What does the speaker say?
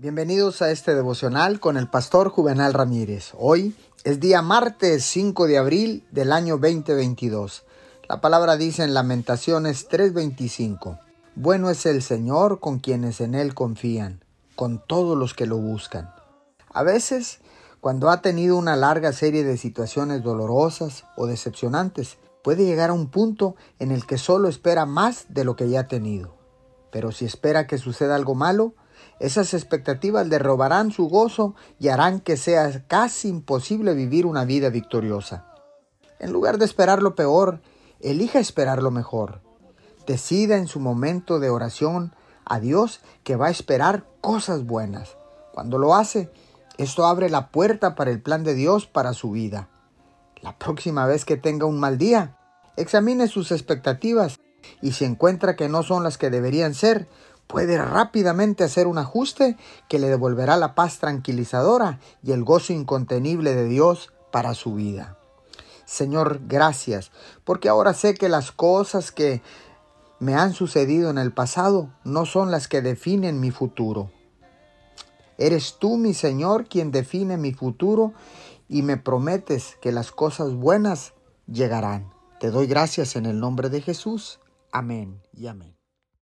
Bienvenidos a este devocional con el pastor Juvenal Ramírez. Hoy es día martes 5 de abril del año 2022. La palabra dice en Lamentaciones 3:25, Bueno es el Señor con quienes en Él confían, con todos los que lo buscan. A veces, cuando ha tenido una larga serie de situaciones dolorosas o decepcionantes, puede llegar a un punto en el que solo espera más de lo que ya ha tenido. Pero si espera que suceda algo malo, esas expectativas le robarán su gozo y harán que sea casi imposible vivir una vida victoriosa. En lugar de esperar lo peor, elija esperar lo mejor. Decida en su momento de oración a Dios que va a esperar cosas buenas. Cuando lo hace, esto abre la puerta para el plan de Dios para su vida. La próxima vez que tenga un mal día, examine sus expectativas y si encuentra que no son las que deberían ser, puede rápidamente hacer un ajuste que le devolverá la paz tranquilizadora y el gozo incontenible de Dios para su vida. Señor, gracias, porque ahora sé que las cosas que me han sucedido en el pasado no son las que definen mi futuro. Eres tú, mi Señor, quien define mi futuro y me prometes que las cosas buenas llegarán. Te doy gracias en el nombre de Jesús. Amén y amén.